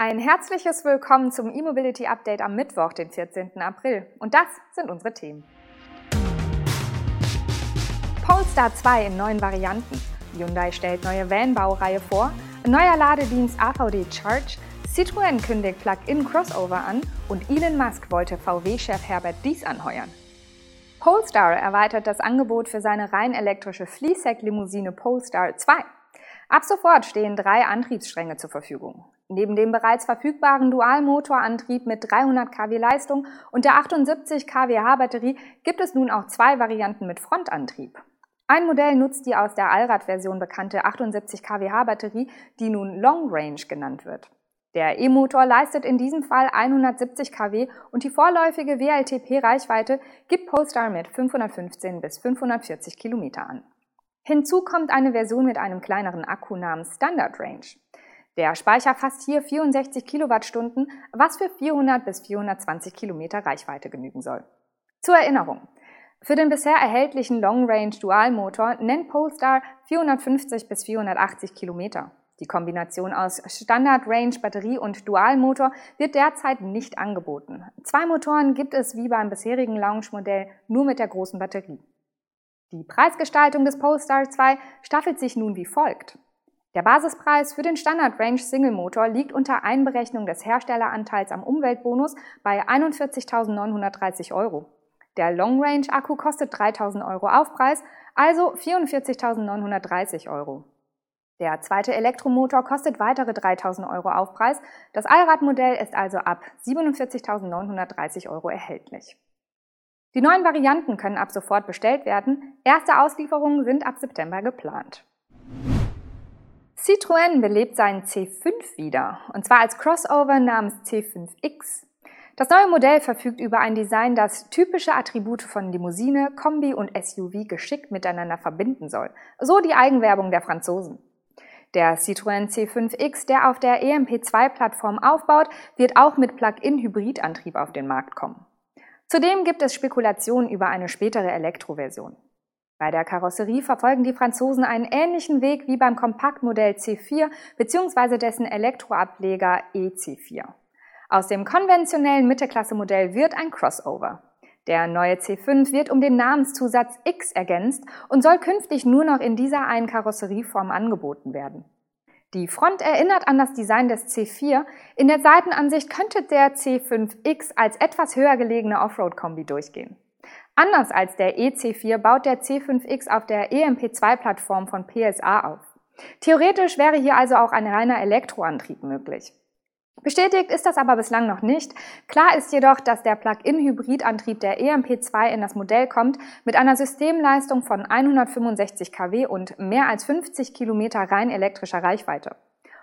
Ein herzliches Willkommen zum E-Mobility Update am Mittwoch, den 14. April. Und das sind unsere Themen. Polestar 2 in neuen Varianten. Hyundai stellt neue Van-Baureihe vor. Neuer Ladedienst AVD Charge. Citroën kündigt Plug-in Crossover an. Und Elon Musk wollte VW-Chef Herbert Dies anheuern. Polestar erweitert das Angebot für seine rein elektrische Fleeceheck-Limousine Polestar 2. Ab sofort stehen drei Antriebsstränge zur Verfügung. Neben dem bereits verfügbaren Dualmotorantrieb mit 300 kW Leistung und der 78 kWh Batterie gibt es nun auch zwei Varianten mit Frontantrieb. Ein Modell nutzt die aus der Allradversion bekannte 78 kWh Batterie, die nun Long Range genannt wird. Der E-Motor leistet in diesem Fall 170 kW und die vorläufige WLTP-Reichweite gibt Polestar mit 515 bis 540 km an. Hinzu kommt eine Version mit einem kleineren Akku namens Standard Range. Der Speicher fasst hier 64 Kilowattstunden, was für 400 bis 420 Kilometer Reichweite genügen soll. Zur Erinnerung. Für den bisher erhältlichen Long Range Dualmotor nennt Polestar 450 bis 480 Kilometer. Die Kombination aus Standard Range Batterie und Dualmotor wird derzeit nicht angeboten. Zwei Motoren gibt es wie beim bisherigen Launch-Modell nur mit der großen Batterie. Die Preisgestaltung des Polestar 2 staffelt sich nun wie folgt. Der Basispreis für den Standard Range Single Motor liegt unter Einberechnung des Herstelleranteils am Umweltbonus bei 41.930 Euro. Der Long Range Akku kostet 3.000 Euro Aufpreis, also 44.930 Euro. Der zweite Elektromotor kostet weitere 3.000 Euro Aufpreis. Das Allradmodell ist also ab 47.930 Euro erhältlich. Die neuen Varianten können ab sofort bestellt werden. Erste Auslieferungen sind ab September geplant. Citroën belebt seinen C5 wieder, und zwar als Crossover namens C5X. Das neue Modell verfügt über ein Design, das typische Attribute von Limousine, Kombi und SUV geschickt miteinander verbinden soll. So die Eigenwerbung der Franzosen. Der Citroën C5X, der auf der EMP2-Plattform aufbaut, wird auch mit Plug-in-Hybridantrieb auf den Markt kommen. Zudem gibt es Spekulationen über eine spätere Elektroversion. Bei der Karosserie verfolgen die Franzosen einen ähnlichen Weg wie beim Kompaktmodell C4 bzw. dessen Elektroableger EC4. Aus dem konventionellen Mittelklasse-Modell wird ein Crossover. Der neue C5 wird um den Namenszusatz X ergänzt und soll künftig nur noch in dieser einen Karosserieform angeboten werden. Die Front erinnert an das Design des C4. In der Seitenansicht könnte der C5X als etwas höher gelegene Offroad-Kombi durchgehen. Anders als der EC4 baut der C5X auf der EMP2-Plattform von PSA auf. Theoretisch wäre hier also auch ein reiner Elektroantrieb möglich. Bestätigt ist das aber bislang noch nicht. Klar ist jedoch, dass der Plug-in-Hybridantrieb der EMP2 in das Modell kommt mit einer Systemleistung von 165 kW und mehr als 50 Kilometer rein elektrischer Reichweite.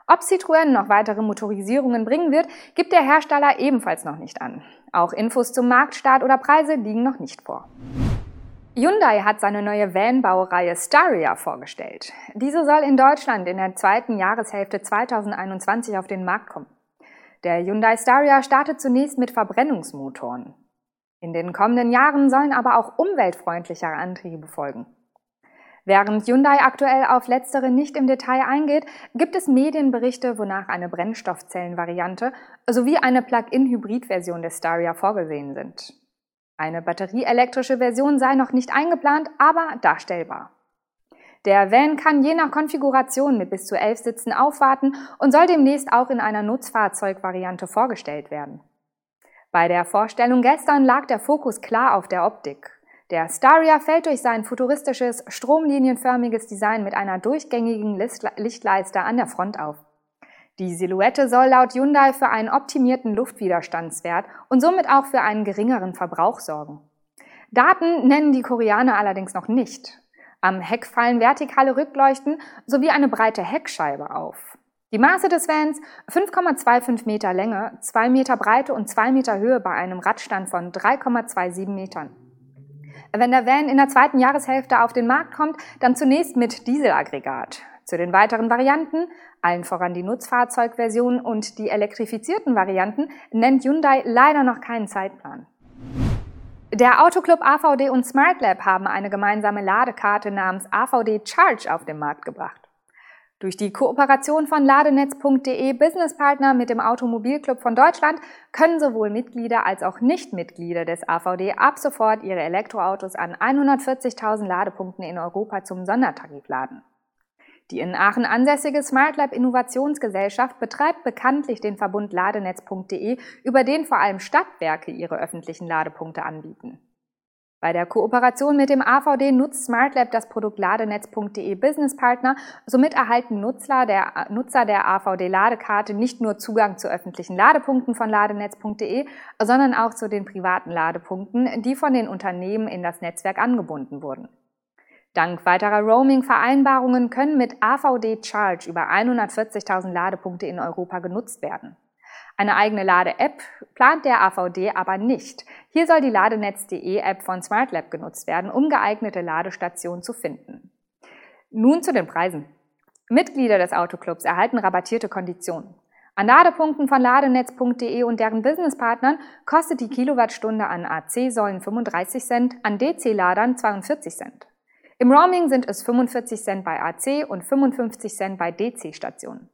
Ob Citroën noch weitere Motorisierungen bringen wird, gibt der Hersteller ebenfalls noch nicht an. Auch Infos zum Marktstart oder Preise liegen noch nicht vor. Hyundai hat seine neue Van-Baureihe Staria vorgestellt. Diese soll in Deutschland in der zweiten Jahreshälfte 2021 auf den Markt kommen. Der Hyundai Staria startet zunächst mit Verbrennungsmotoren. In den kommenden Jahren sollen aber auch umweltfreundlichere Antriebe folgen. Während Hyundai aktuell auf letztere nicht im Detail eingeht, gibt es Medienberichte, wonach eine Brennstoffzellenvariante sowie eine Plug-in-Hybrid-Version des Staria vorgesehen sind. Eine batterieelektrische Version sei noch nicht eingeplant, aber darstellbar. Der Van kann je nach Konfiguration mit bis zu elf Sitzen aufwarten und soll demnächst auch in einer Nutzfahrzeugvariante vorgestellt werden. Bei der Vorstellung gestern lag der Fokus klar auf der Optik. Der Staria fällt durch sein futuristisches, stromlinienförmiges Design mit einer durchgängigen Lichtleiste an der Front auf. Die Silhouette soll laut Hyundai für einen optimierten Luftwiderstandswert und somit auch für einen geringeren Verbrauch sorgen. Daten nennen die Koreaner allerdings noch nicht. Am Heck fallen vertikale Rückleuchten sowie eine breite Heckscheibe auf. Die Maße des Vans 5,25 Meter Länge, 2 Meter Breite und 2 Meter Höhe bei einem Radstand von 3,27 Metern. Wenn der Van in der zweiten Jahreshälfte auf den Markt kommt, dann zunächst mit Dieselaggregat. Zu den weiteren Varianten, allen voran die Nutzfahrzeugversion und die elektrifizierten Varianten, nennt Hyundai leider noch keinen Zeitplan. Der Autoclub AVD und SmartLab haben eine gemeinsame Ladekarte namens AVD Charge auf den Markt gebracht. Durch die Kooperation von Ladenetz.de Businesspartner mit dem Automobilclub von Deutschland können sowohl Mitglieder als auch Nichtmitglieder des AVD ab sofort ihre Elektroautos an 140.000 Ladepunkten in Europa zum Sondertarif laden. Die in Aachen ansässige SmartLab Innovationsgesellschaft betreibt bekanntlich den Verbund Ladenetz.de, über den vor allem Stadtwerke ihre öffentlichen Ladepunkte anbieten. Bei der Kooperation mit dem AVD nutzt SmartLab das Produkt Ladenetz.de Business Partner. Somit erhalten Nutzer der, Nutzer der AVD-Ladekarte nicht nur Zugang zu öffentlichen Ladepunkten von Ladenetz.de, sondern auch zu den privaten Ladepunkten, die von den Unternehmen in das Netzwerk angebunden wurden. Dank weiterer Roaming-Vereinbarungen können mit AVD Charge über 140.000 Ladepunkte in Europa genutzt werden. Eine eigene Lade-App plant der AVD aber nicht. Hier soll die Ladenetz.de App von SmartLab genutzt werden, um geeignete Ladestationen zu finden. Nun zu den Preisen. Mitglieder des Autoclubs erhalten rabattierte Konditionen. An Ladepunkten von ladenetz.de und deren Businesspartnern kostet die Kilowattstunde an AC-Säulen 35 Cent, an DC-Ladern 42 Cent. Im Roaming sind es 45 Cent bei AC und 55 Cent bei DC-Stationen.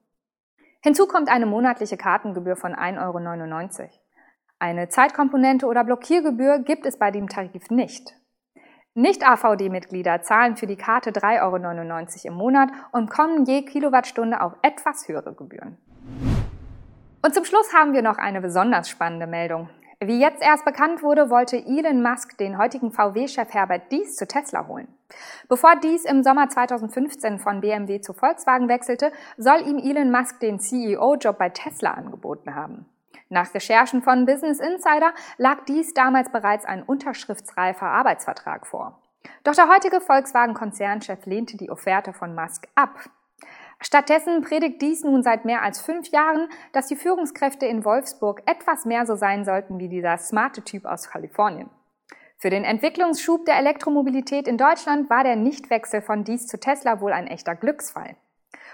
Hinzu kommt eine monatliche Kartengebühr von 1,99 Euro. Eine Zeitkomponente oder Blockiergebühr gibt es bei dem Tarif nicht. Nicht-AVD-Mitglieder zahlen für die Karte 3,99 Euro im Monat und kommen je Kilowattstunde auf etwas höhere Gebühren. Und zum Schluss haben wir noch eine besonders spannende Meldung. Wie jetzt erst bekannt wurde, wollte Elon Musk den heutigen VW-Chef Herbert Dies zu Tesla holen. Bevor Dies im Sommer 2015 von BMW zu Volkswagen wechselte, soll ihm Elon Musk den CEO-Job bei Tesla angeboten haben. Nach Recherchen von Business Insider lag dies damals bereits ein unterschriftsreifer Arbeitsvertrag vor. Doch der heutige Volkswagen-Konzernchef lehnte die Offerte von Musk ab. Stattdessen predigt dies nun seit mehr als fünf Jahren, dass die Führungskräfte in Wolfsburg etwas mehr so sein sollten wie dieser smarte Typ aus Kalifornien. Für den Entwicklungsschub der Elektromobilität in Deutschland war der Nichtwechsel von dies zu Tesla wohl ein echter Glücksfall.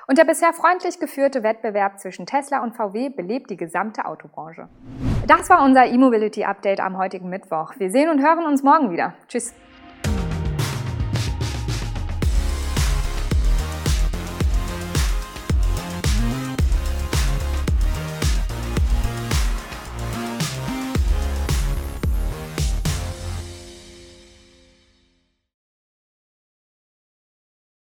Und der bisher freundlich geführte Wettbewerb zwischen Tesla und VW belebt die gesamte Autobranche. Das war unser E-Mobility Update am heutigen Mittwoch. Wir sehen und hören uns morgen wieder. Tschüss.